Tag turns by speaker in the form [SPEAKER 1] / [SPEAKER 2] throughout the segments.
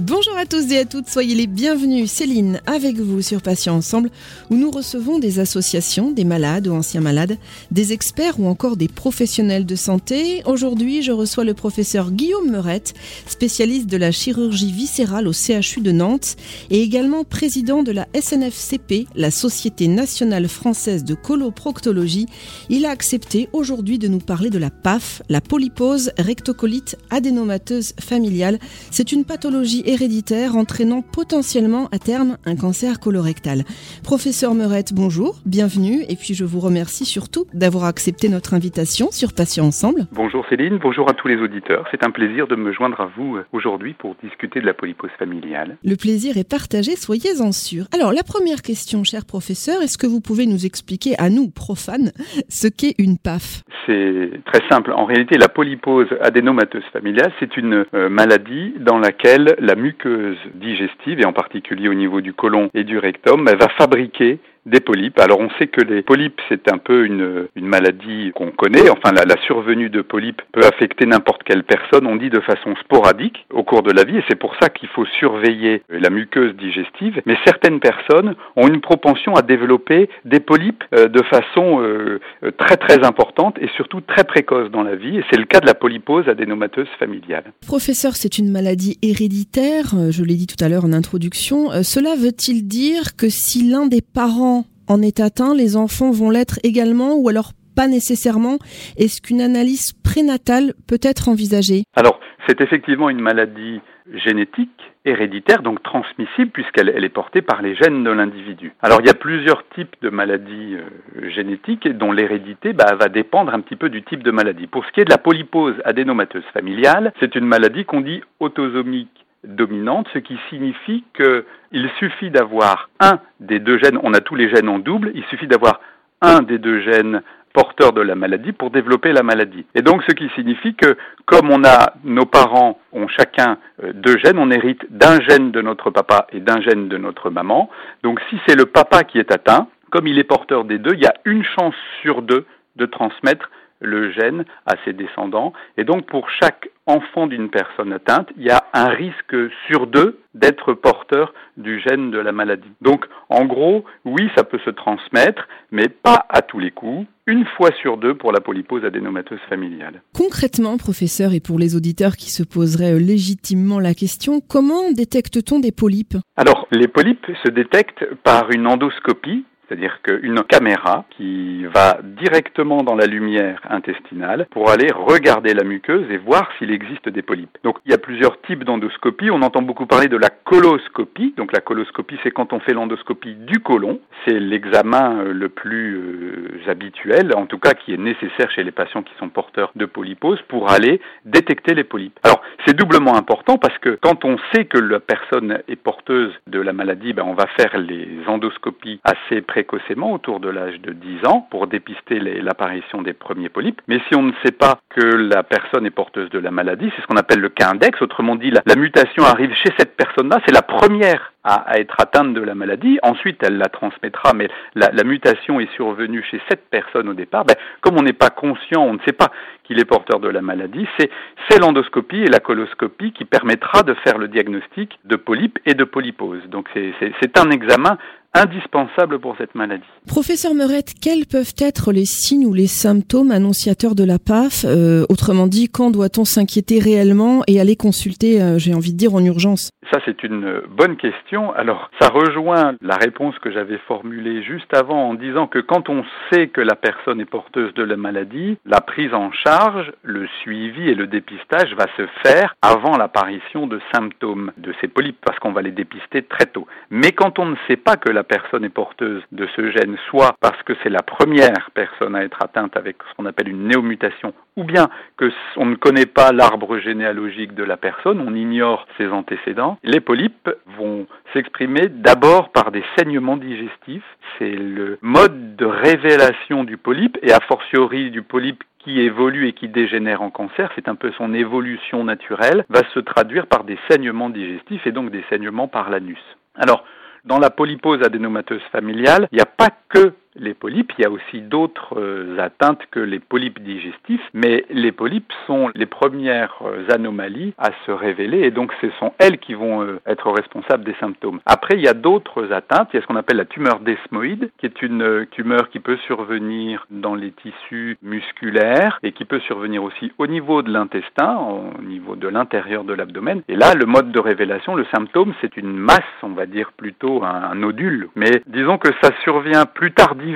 [SPEAKER 1] Bonjour à tous et à toutes, soyez les bienvenus. Céline avec vous sur Patients Ensemble où nous recevons des associations, des malades ou anciens malades, des experts ou encore des professionnels de santé. Aujourd'hui, je reçois le professeur Guillaume Meurette, spécialiste de la chirurgie viscérale au CHU de Nantes et également président de la SNFCP, la Société nationale française de coloproctologie. Il a accepté aujourd'hui de nous parler de la PAF, la polypose rectocolite adénomateuse familiale. C'est une pathologie héréditaire entraînant potentiellement à terme un cancer colorectal. Professeur Meurette, bonjour, bienvenue et puis je vous remercie surtout d'avoir accepté notre invitation sur Patients Ensemble.
[SPEAKER 2] Bonjour Céline, bonjour à tous les auditeurs. C'est un plaisir de me joindre à vous euh, aujourd'hui pour discuter de la polypose familiale.
[SPEAKER 1] Le plaisir est partagé, soyez-en sûrs. Alors la première question, cher professeur, est-ce que vous pouvez nous expliquer à nous, profanes, ce qu'est une PAF?
[SPEAKER 2] C'est très simple. En réalité, la polypose adénomateuse familiale, c'est une euh, maladie dans laquelle la muqueuse digestive, et en particulier au niveau du côlon et du rectum, elle va fabriquer des polypes. Alors on sait que les polypes, c'est un peu une, maladie qu'on connaît. Enfin, la, survenue de polypes peut affecter n'importe quelle personne. On dit de façon sporadique au cours de la vie, et c'est pour ça qu'il faut surveiller la muqueuse digestive. Mais certaines personnes ont une propension à développer des polypes euh, de façon euh, très très importante et surtout très précoce dans la vie. Et c'est le cas de la polypose adénomateuse familiale.
[SPEAKER 1] Professeur, c'est une maladie héréditaire. euh, Je l'ai dit tout à l'heure en introduction. Euh, Cela veut-il dire que si l'un des parents en est atteint, les enfants vont l'être également ou alors pas nécessairement? Est-ce qu'une analyse prénatale peut être envisagée?
[SPEAKER 2] Alors, c'est effectivement une maladie génétique, héréditaire, donc transmissible, puisqu'elle elle est portée par les gènes de l'individu. Alors, il y a plusieurs types de maladies euh, génétiques dont l'hérédité bah, va dépendre un petit peu du type de maladie. Pour ce qui est de la polypose adénomateuse familiale, c'est une maladie qu'on dit autosomique dominante, ce qui signifie qu'il suffit d'avoir un des deux gènes, on a tous les gènes en double, il suffit d'avoir un des deux gènes porteurs de la maladie pour développer la maladie. Et donc ce qui signifie que comme on a nos parents ont chacun deux gènes, on hérite d'un gène de notre papa et d'un gène de notre maman. Donc si c'est le papa qui est atteint, comme il est porteur des deux, il y a une chance sur deux de transmettre le gène à ses descendants. Et donc pour chaque enfant d'une personne atteinte, il y a un risque sur deux d'être porteur du gène de la maladie. Donc en gros, oui, ça peut se transmettre, mais pas à tous les coups, une fois sur deux pour la polypose adénomateuse familiale.
[SPEAKER 1] Concrètement, professeur, et pour les auditeurs qui se poseraient légitimement la question, comment détecte-t-on des polypes?
[SPEAKER 2] Alors, les polypes se détectent par une endoscopie c'est-à-dire qu'une caméra qui va directement dans la lumière intestinale pour aller regarder la muqueuse et voir s'il existe des polypes. Donc il y a plusieurs types d'endoscopie. On entend beaucoup parler de la coloscopie. Donc la coloscopie, c'est quand on fait l'endoscopie du côlon. C'est l'examen le plus euh, habituel, en tout cas qui est nécessaire chez les patients qui sont porteurs de polypose pour aller détecter les polypes. Alors c'est doublement important parce que quand on sait que la personne est porteuse de la maladie, ben, on va faire les endoscopies assez précocement, autour de l'âge de 10 ans, pour dépister l'apparition des premiers polypes. Mais si on ne sait pas que la personne est porteuse de la maladie, c'est ce qu'on appelle le cas index. Autrement dit, la, mutation arrive chez cette personne-là, c'est la première à, être atteinte de la maladie. Ensuite, elle la transmettra, mais la, la mutation est survenue chez cette personne au départ. Ben, comme on n'est pas conscient, on ne sait pas qu'il est porteur de la maladie, c'est l'endoscopie et la coloscopie qui permettra de faire le diagnostic de polype et de polypose. Donc c'est un examen indispensable pour cette maladie.
[SPEAKER 1] Professeur Meurette, quels peuvent être les signes ou les symptômes annonciateurs de la PAF euh, Autrement dit, quand doit-on s'inquiéter réellement et aller consulter, euh, j'ai envie de dire, en urgence?
[SPEAKER 2] Ça, c'est une bonne question. Alors, ça rejoint la réponse que j'avais formulée juste avant en disant que quand on sait que la personne est porteuse de la maladie, la prise en charge, le suivi et le dépistage va se faire avant l'apparition de symptômes de ces polypes parce qu'on va les dépister très tôt. Mais quand on ne sait pas que la personne est porteuse de ce gène, soit parce que c'est la première personne à être atteinte avec ce qu'on appelle une néomutation, ou bien que on ne connaît pas l'arbre généalogique de la personne, on ignore ses antécédents, les polypes vont s'exprimer d'abord par des saignements digestifs. C'est le mode de révélation du polype et a fortiori du polype qui évolue et qui dégénère en cancer, c'est un peu son évolution naturelle, va se traduire par des saignements digestifs et donc des saignements par l'anus. Alors, dans la polypose adénomateuse familiale, il n'y a pas que les polypes. Il y a aussi d'autres euh, atteintes que les polypes digestifs, mais les polypes sont les premières euh, anomalies à se révéler et donc ce sont elles qui vont euh, être responsables des symptômes. Après, il y a d'autres atteintes. Il y a ce qu'on appelle la tumeur desmoïde, qui est une tumeur qui peut survenir dans les tissus musculaires et qui peut survenir aussi au niveau de l'intestin, au niveau de l'intérieur de l'abdomen. Et là, le mode de révélation, le symptôme, c'est une masse, on va dire plutôt un, nodule. Mais disons que ça survient plus tardivement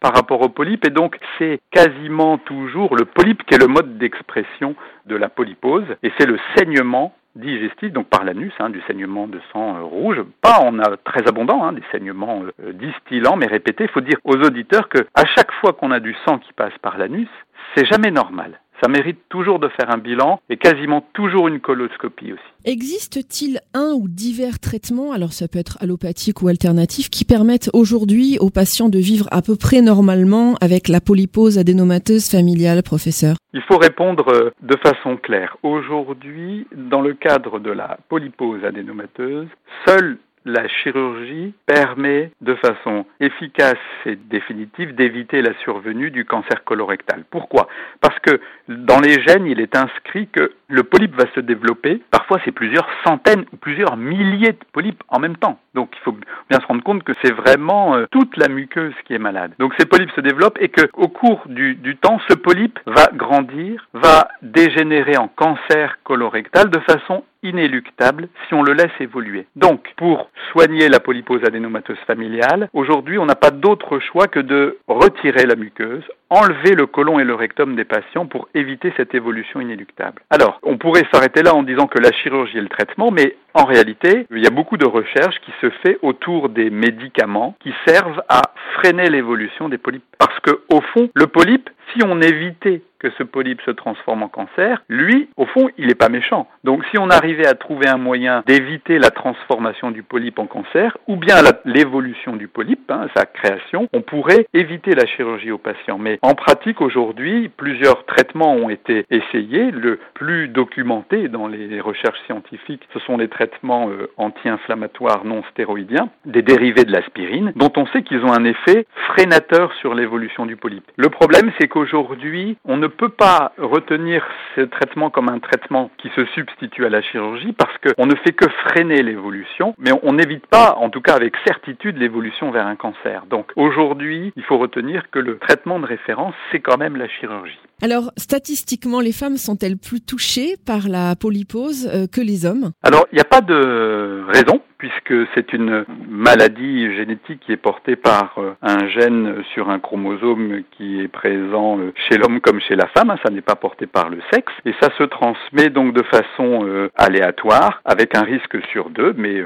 [SPEAKER 2] par rapport au polype et donc c'est quasiment toujours le polype qui est le mode d'expression de la polypose et c'est le saignement digestif, donc par l'anus, hein, du saignement de sang euh, rouge. Pas en a très abondant, hein, des saignements euh, distillants, mais répétés. Il faut dire aux auditeurs que à chaque fois qu'on a du sang qui passe par l'anus, c'est jamais normal ça mérite toujours de faire un bilan et quasiment toujours une coloscopie aussi.
[SPEAKER 1] Existe-t-il un ou divers traitements, alors ça peut être allopathique ou alternatif, qui permettent aujourd'hui aux patients de vivre à peu près normalement avec la polypose adénomateuse familiale, professeur?
[SPEAKER 2] Il faut répondre euh, de façon claire. Aujourd'hui, dans le cadre de la polypose adénomateuse, seul la chirurgie permet de façon efficace et définitive d'éviter la survenue du cancer colorectal. Pourquoi? Parce que dans les gènes, il est inscrit que le polype va se développer. C'est plusieurs centaines ou plusieurs milliers de polypes en même temps. Donc, il faut bien se rendre compte que c'est vraiment euh, toute la muqueuse qui est malade. Donc, ces polypes se développent et que, au cours du, temps, ce polype va grandir, va dégénérer en cancer colorectal de façon inéluctable si on le laisse évoluer. Donc, pour soigner la polypose adénomateuse familiale, aujourd'hui, on n'a pas d'autre choix que de retirer la muqueuse, enlever le côlon et le rectum des patients pour éviter cette évolution inéluctable. Alors, on pourrait s'arrêter là en disant que la chirurgie est le traitement, mais en réalité, il y a beaucoup de recherches qui se fait autour des médicaments qui servent à freiner l'évolution des polypes. Parce que, au fond, le polype, si on évitait que ce polype se transforme en cancer, lui, au fond, il n'est pas méchant. Donc si on arrivait à trouver un moyen d'éviter la transformation du polype en cancer, ou bien l'évolution du polype, hein, sa création, on pourrait éviter la chirurgie au patient. Mais en pratique, aujourd'hui, plusieurs traitements ont été essayés. Le plus documenté dans les recherches scientifiques, ce sont les traitements euh, anti-inflammatoires non stéroïdiens, des dérivés de l'aspirine, dont on sait qu'ils ont un effet freinateur sur l'évolution du polype. Le problème, c'est qu'aujourd'hui, on ne peut pas retenir ce traitement comme un traitement qui se substitue à la chirurgie parce qu'on ne fait que freiner l'évolution, mais on n'évite pas, en tout cas avec certitude, l'évolution vers un cancer. Donc aujourd'hui, il faut retenir que le traitement de référence, c'est quand même la chirurgie.
[SPEAKER 1] Alors, statistiquement, les femmes sont-elles plus touchées par la polypose euh, que les hommes?
[SPEAKER 2] Alors, il n'y a pas de raison puisque c'est une maladie génétique qui est portée par euh, un gène sur un chromosome qui est présent euh, chez l'homme comme chez la femme, hein, ça n'est pas porté par le sexe, et ça se transmet donc de façon euh, aléatoire, avec un risque sur deux, mais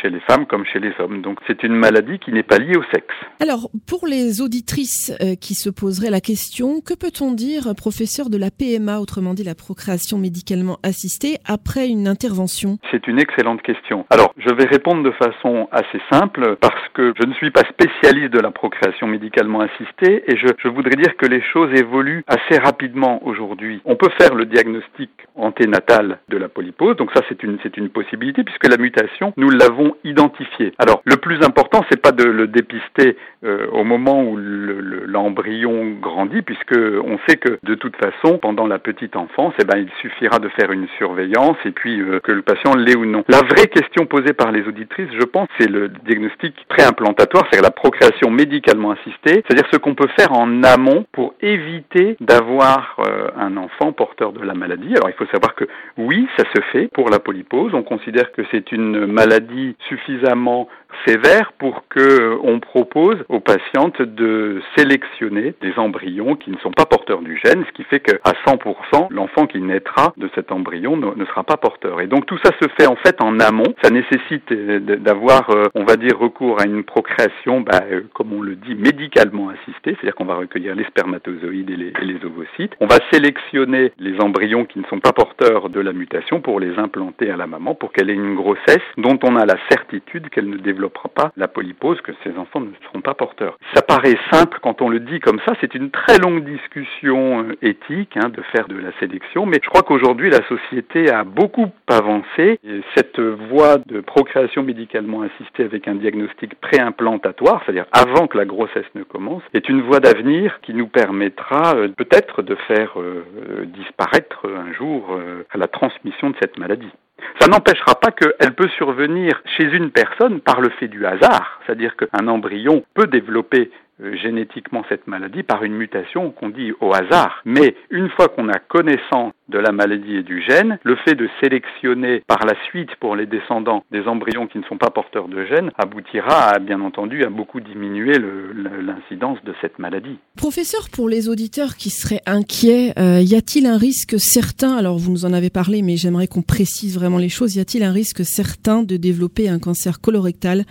[SPEAKER 2] chez les femmes comme chez les hommes. Donc c'est une maladie qui n'est pas liée au sexe.
[SPEAKER 1] Alors, pour les auditrices qui se poseraient la question, que peut-on dire, professeur, de la PMA, autrement dit la procréation médicalement assistée, après une intervention?
[SPEAKER 2] C'est une excellente question. Alors, je vais répondre de façon assez simple parce que je ne suis pas spécialiste de la procréation médicalement assistée et je, je voudrais dire que les choses évoluent assez rapidement aujourd'hui. On peut faire le diagnostic anténatal de la polypose, donc ça c'est une c'est une possibilité puisque la mutation nous l'avons identifiée. Alors le plus important c'est pas de le dépister euh, au moment où l'embryon le, grandit puisque on sait que de toute façon pendant la petite enfance eh ben il suffira de faire une surveillance et puis euh, que le patient l'ait ou non. La vraie question posée par les auditrices, je pense, c'est le diagnostic préimplantatoire, c'est-à-dire la procréation médicalement assistée, c'est-à-dire ce qu'on peut faire en amont pour éviter d'avoir euh, un enfant porteur de la maladie. Alors il faut savoir que oui, ça se fait pour la polypose. On considère que c'est une maladie suffisamment sévère pour que euh, on propose aux patientes de sélectionner des embryons qui ne sont pas porteurs du gène, ce qui fait qu'à 100%, l'enfant qui naîtra de cet embryon ne, sera pas porteur. Et donc tout ça se fait en fait en amont. Ça nécessite euh, d'avoir, euh, on va dire, recours à une procréation, bah, comme on le dit, médicalement assistée, c'est-à-dire qu'on va recueillir les spermatozoïdes et les, et les ovocytes. On va sélectionner les embryons qui ne sont pas porteurs de la mutation pour les implanter à la maman pour qu'elle ait une grossesse dont on a la certitude qu'elle ne développe développera pas la polypose, que ces enfants ne seront pas porteurs. Ça paraît simple quand on le dit comme ça, c'est une très longue discussion euh, éthique hein, de faire de la sélection, mais je crois qu'aujourd'hui la société a beaucoup avancé. Et cette voie de procréation médicalement assistée avec un diagnostic préimplantatoire, c'est-à-dire avant que la grossesse ne commence, est une voie d'avenir qui nous permettra euh, peut-être de faire euh, disparaître un jour la transmission de cette maladie. Ça n'empêchera pas qu'elle peut survenir chez une personne par le fait du hasard, c'est-à-dire qu'un embryon peut développer euh, génétiquement cette maladie par une mutation qu'on dit au hasard. Mais une fois qu'on a connaissance de la maladie et du gène, le fait de sélectionner par la suite pour les descendants des embryons qui ne sont pas porteurs de gènes aboutira à, bien entendu à beaucoup diminuer l'incidence de cette maladie.
[SPEAKER 1] Professeur, pour les auditeurs qui seraient inquiets, euh, y a-t-il un risque certain, alors vous nous en avez parlé, mais j'aimerais qu'on précise vraiment les choses, y a-t-il un risque certain de développer un cancer colorectal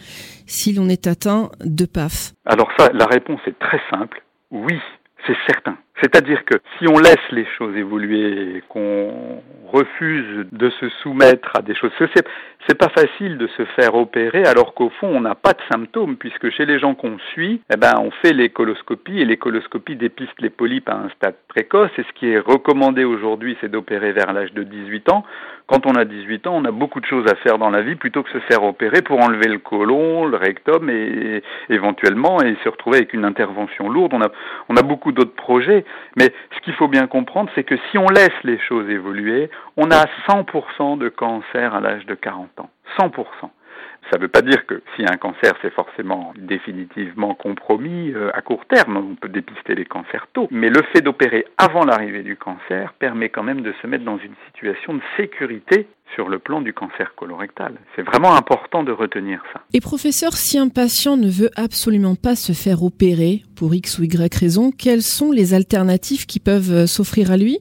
[SPEAKER 1] si l'on est atteint de PAF?
[SPEAKER 2] Alors ça, la réponse est très simple. Oui, c'est certain. C'est-à-dire que si on laisse les choses évoluer, qu'on refuse de se soumettre à des choses, c'est, pas facile de se faire opérer alors qu'au fond on n'a pas de symptômes puisque chez les gens qu'on suit, eh ben on fait les coloscopies et les coloscopies dépistent les polypes à un stade précoce et ce qui est recommandé aujourd'hui c'est d'opérer vers l'âge de 18 ans. Quand on a 18 ans, on a beaucoup de choses à faire dans la vie plutôt que se faire opérer pour enlever le côlon, le rectum et, éventuellement et se retrouver avec une intervention lourde. On a beaucoup d'autres projets mais ce qu'il faut bien comprendre, c'est que si on laisse les choses évoluer, on a 100% de cancer à l'âge de 40 ans. 100%. Ça ne veut pas dire que si un cancer c'est forcément définitivement compromis euh, à court terme, on peut dépister les cancers tôt, mais le fait d'opérer avant l'arrivée du cancer permet quand même de se mettre dans une situation de sécurité sur le plan du cancer colorectal. C'est vraiment important de retenir ça.
[SPEAKER 1] Et professeur, si un patient ne veut absolument pas se faire opérer pour X ou Y raison, quelles sont les alternatives qui peuvent euh, s'offrir à lui?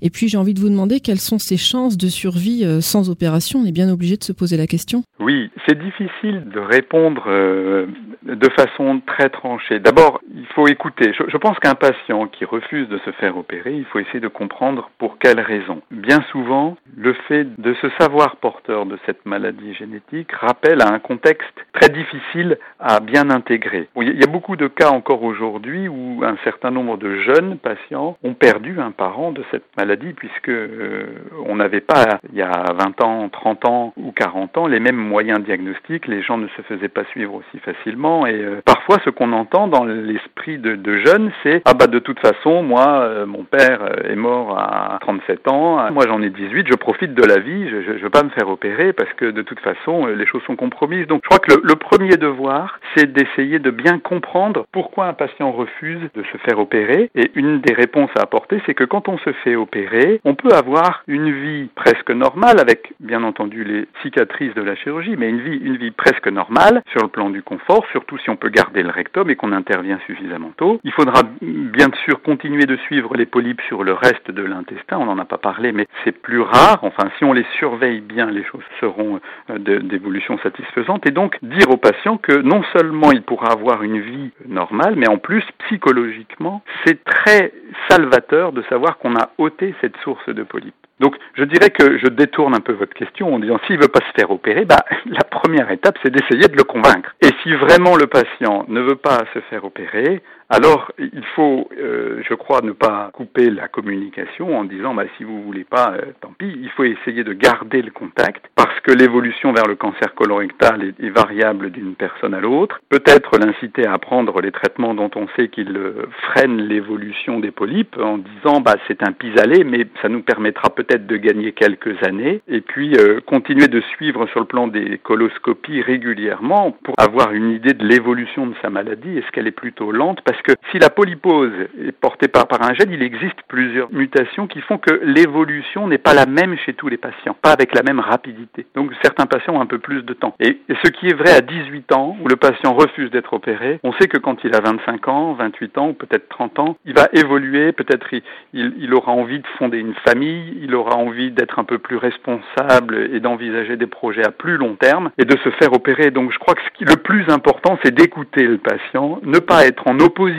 [SPEAKER 1] Et puis j'ai envie de vous demander quelles sont ses chances de survie euh, sans opération? On est bien obligé de se poser la question.
[SPEAKER 2] Oui, c'est difficile de répondre euh, de façon très tranchée. D'abord, il faut écouter. Je, je pense qu'un patient qui refuse de se faire opérer, il faut essayer de comprendre pour quelles raisons. Bien souvent, le fait de se savoir porteur de cette maladie génétique rappelle à un contexte très difficile à bien intégrer. Il y a beaucoup de cas encore aujourd'hui où un certain nombre de jeunes patients ont perdu un parent de cette maladie puisque euh, on n'avait pas il y a 20 ans, 30 ans ou 40 ans les mêmes moyens diagnostiques, les gens ne se faisaient pas suivre aussi facilement et euh, parfois ce qu'on entend dans l'esprit de, jeunes c'est ah bah de toute façon moi euh, mon père est mort à 37 ans, moi j'en ai 18, je profite de la vie, je ne veux pas me faire opérer parce que de toute façon, euh, les choses sont compromises. Donc je crois que le, premier devoir, c'est d'essayer de bien comprendre pourquoi un patient refuse de se faire opérer. Et une des réponses à apporter, c'est que quand on se fait opérer, on peut avoir une vie presque normale avec, bien entendu, les cicatrices de la chirurgie, mais une vie, une vie presque normale sur le plan du confort, surtout si on peut garder le rectum et qu'on intervient suffisamment tôt. Il faudra bien sûr continuer de suivre les polypes sur le reste de l'intestin. On n'en a pas parlé, mais c'est plus rare. Enfin, si on les surveille bien, les choses seront euh, d'évolution satisfaisante. Et donc dire au patient que non seulement il pourra avoir une vie normale, mais en plus psychologiquement, c'est très salvateur de savoir qu'on a ôté cette source de polype. Donc je dirais que je détourne un peu votre question en disant s'il veut pas se faire opérer, bah, la première étape c'est d'essayer de le convaincre. Et si vraiment le patient ne veut pas se faire opérer, alors, il faut, euh, je crois, ne pas couper la communication en disant, bah, si vous voulez pas, euh, tant pis. Il faut essayer de garder le contact parce que l'évolution vers le cancer colorectal est, variable d'une personne à l'autre. Peut-être l'inciter à prendre les traitements dont on sait qu'ils euh, freinent l'évolution des polypes en disant, bah, c'est un pis-aller, mais ça nous permettra peut-être de gagner quelques années. Et puis, continuer de suivre sur le plan des coloscopies régulièrement pour avoir une idée de l'évolution de sa maladie. Est-ce qu'elle est plutôt lente? Que si la polypose est portée par, un gène, il existe plusieurs mutations qui font que l'évolution n'est pas la même chez tous les patients, pas avec la même rapidité. Donc certains patients ont un peu plus de temps. Et, ce qui est vrai à 18 ans, où le patient refuse d'être opéré, on sait que quand il a 25 ans, 28 ans ou peut-être 30 ans, il va évoluer, peut-être il, aura envie de fonder une famille, il aura envie d'être un peu plus responsable et d'envisager des projets à plus long terme et de se faire opérer. Donc je crois que le plus important, c'est d'écouter le patient, ne pas être en opposition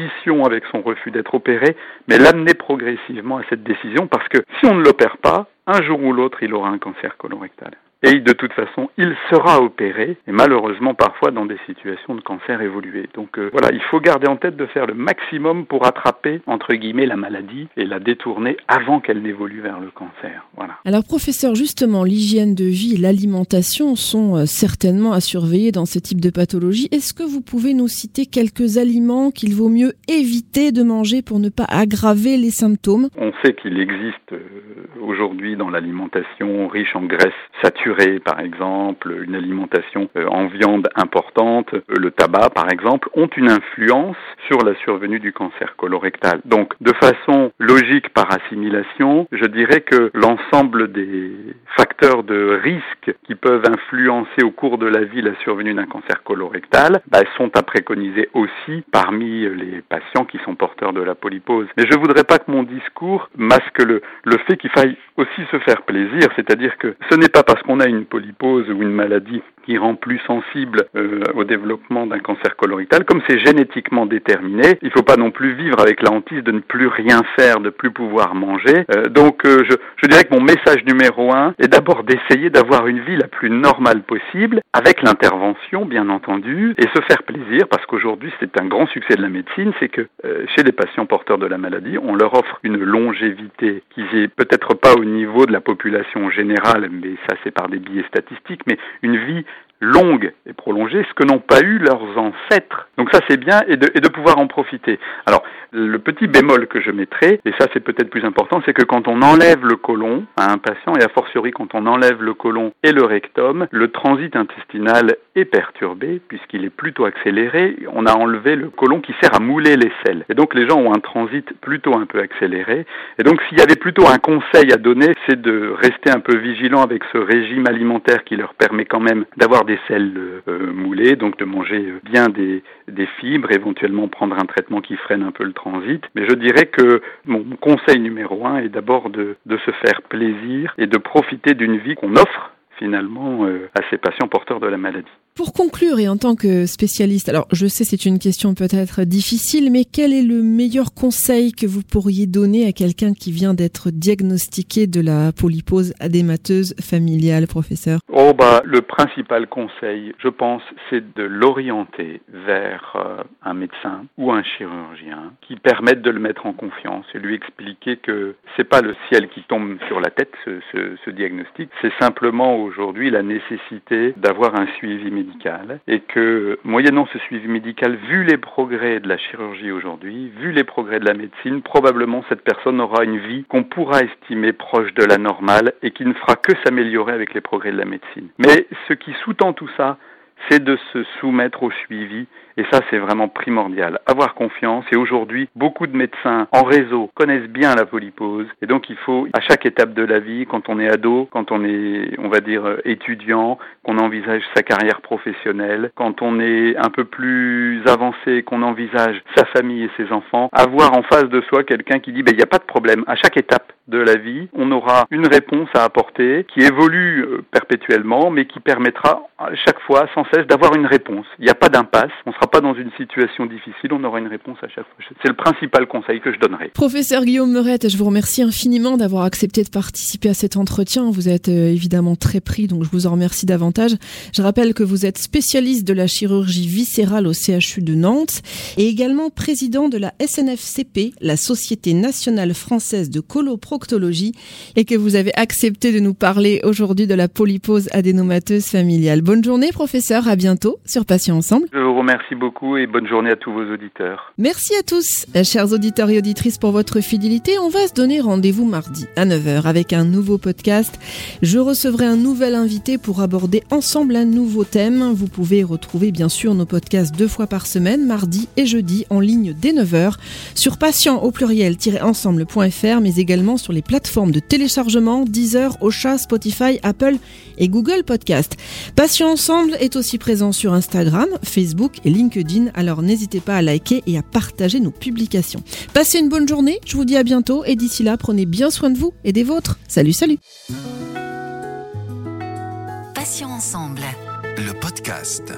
[SPEAKER 2] avec son refus d'être opéré, mais l'amener progressivement à cette décision parce que si on ne l'opère pas, un jour ou l'autre, il aura un cancer colorectal. Et de toute façon, il sera opéré, et malheureusement parfois dans des situations de cancer évolué. Donc euh, voilà, il faut garder en tête de faire le maximum pour attraper, entre guillemets, la maladie et la détourner avant qu'elle n'évolue vers le cancer. Voilà.
[SPEAKER 1] Alors professeur, justement, l'hygiène de vie et l'alimentation sont euh, certainement à surveiller dans ce type de pathologie. Est-ce que vous pouvez nous citer quelques aliments qu'il vaut mieux éviter de manger pour ne pas aggraver les symptômes?
[SPEAKER 2] On sait qu'il existe euh, aujourd'hui dans l'alimentation riche en graisses saturées, par exemple, une alimentation euh, en viande importante, le tabac, par exemple, ont une influence sur la survenue du cancer colorectal. Donc, de façon logique par assimilation, je dirais que l'ensemble des facteurs de risque qui peuvent influencer au cours de la vie la survenue d'un cancer colorectal bah, sont à préconiser aussi parmi les patients qui sont porteurs de la polypose. Mais je voudrais pas que mon discours masque le, le fait qu'il faille aussi se faire plaisir, c'est-à-dire que ce n'est pas parce qu'on une polypose ou une maladie qui rend plus sensible euh, au développement d'un cancer colorectal, comme c'est génétiquement déterminé, il ne faut pas non plus vivre avec la hantise de ne plus rien faire, de plus pouvoir manger. Euh, donc euh, je, je dirais que mon message numéro un est d'abord d'essayer d'avoir une vie la plus normale possible, avec l'intervention bien entendu, et se faire plaisir, parce qu'aujourd'hui c'est un grand succès de la médecine, c'est que chez les patients porteurs de la maladie, on leur offre une longévité qui est peut-être pas au niveau de la population générale, mais ça c'est par des biais statistiques, mais une vie longue et prolongée, ce que n'ont pas eu leurs ancêtres. Donc ça c'est bien et de, pouvoir en profiter. Alors le petit bémol que je mettrai, et ça c'est peut-être plus important, c'est que quand on enlève le côlon à un patient, et a fortiori quand on enlève le côlon et le rectum, le transit intestinal est perturbé puisqu'il est plutôt accéléré. On a enlevé le côlon qui sert à mouler les selles. Et donc les gens ont un transit plutôt un peu accéléré. Et donc s'il y avait plutôt un conseil à donner, c'est de rester un peu vigilant avec ce régime alimentaire qui leur permet quand même d'avoir des selles euh, moulées, donc de manger bien des, fibres, éventuellement prendre un traitement qui freine un peu le transit. Mais je dirais que mon conseil numéro un est d'abord de, de se faire plaisir et de profiter d'une vie qu'on offre finalement euh, à ces patients porteurs de la maladie.
[SPEAKER 1] Pour conclure, et en tant que spécialiste, alors je sais c'est une question peut-être difficile, mais quel est le meilleur conseil que vous pourriez donner à quelqu'un qui vient d'être diagnostiqué de la polypose adémateuse familiale, professeur?
[SPEAKER 2] Oh bah le principal conseil, je pense, c'est de l'orienter vers euh, un médecin ou un chirurgien qui permette de le mettre en confiance et lui expliquer que c'est pas le ciel qui tombe sur la tête ce, ce, ce diagnostic, c'est simplement aujourd'hui la nécessité d'avoir un suivi médical et que, moyennant ce suivi médical, vu les progrès de la chirurgie aujourd'hui, vu les progrès de la médecine, probablement cette personne aura une vie qu'on pourra estimer proche de la normale et qui ne fera que s'améliorer avec les progrès de la médecine. Mais ce qui sous-tend tout ça, c'est de se soumettre au suivi et ça, c'est vraiment primordial. Avoir confiance. Et aujourd'hui, beaucoup de médecins en réseau connaissent bien la polypose. Et donc, il faut, à chaque étape de la vie, quand on est ado, quand on est, on va dire, étudiant, qu'on envisage sa carrière professionnelle, quand on est un peu plus avancé, qu'on envisage sa famille et ses enfants, avoir en face de soi quelqu'un qui dit, ben, il n'y a pas de problème. À chaque étape de la vie, on aura une réponse à apporter qui évolue euh, perpétuellement, mais qui permettra à chaque fois, sans cesse, d'avoir une réponse. Il n'y a pas d'impasse. Pas dans une situation difficile, on aura une réponse à chaque fois. C'est le principal conseil que je donnerai.
[SPEAKER 1] Professeur Guillaume Meurette, je vous remercie infiniment d'avoir accepté de participer à cet entretien. Vous êtes euh, évidemment très pris, donc je vous en remercie davantage. Je rappelle que vous êtes spécialiste de la chirurgie viscérale au CHU de Nantes et également président de la SNFCP, la Société nationale française de coloproctologie, et que vous avez accepté de nous parler aujourd'hui de la polypose adénomateuse familiale. Bonne journée, professeur. À bientôt sur Patients Ensemble.
[SPEAKER 2] Je vous remercie beaucoup et bonne journée à tous vos auditeurs.
[SPEAKER 1] Merci à tous, chers auditeurs et auditrices, pour votre fidélité. On va se donner rendez-vous mardi à 9h avec un nouveau podcast. Je recevrai un nouvel invité pour aborder ensemble un nouveau thème. Vous pouvez retrouver bien sûr nos podcasts deux fois par semaine, mardi et jeudi, en ligne dès 9h, sur patient au pluriel-ensemble.fr, mais également sur les plateformes de téléchargement Deezer, Ocha, Spotify, Apple et Google Podcast. Patient Ensemble est aussi présent sur Instagram, Facebook et LinkedIn, alors n'hésitez pas à liker et à partager nos publications. Passez une bonne journée, je vous dis à bientôt et d'ici là, prenez bien soin de vous et des vôtres. Salut, salut
[SPEAKER 3] Patients ensemble.
[SPEAKER 4] Le podcast.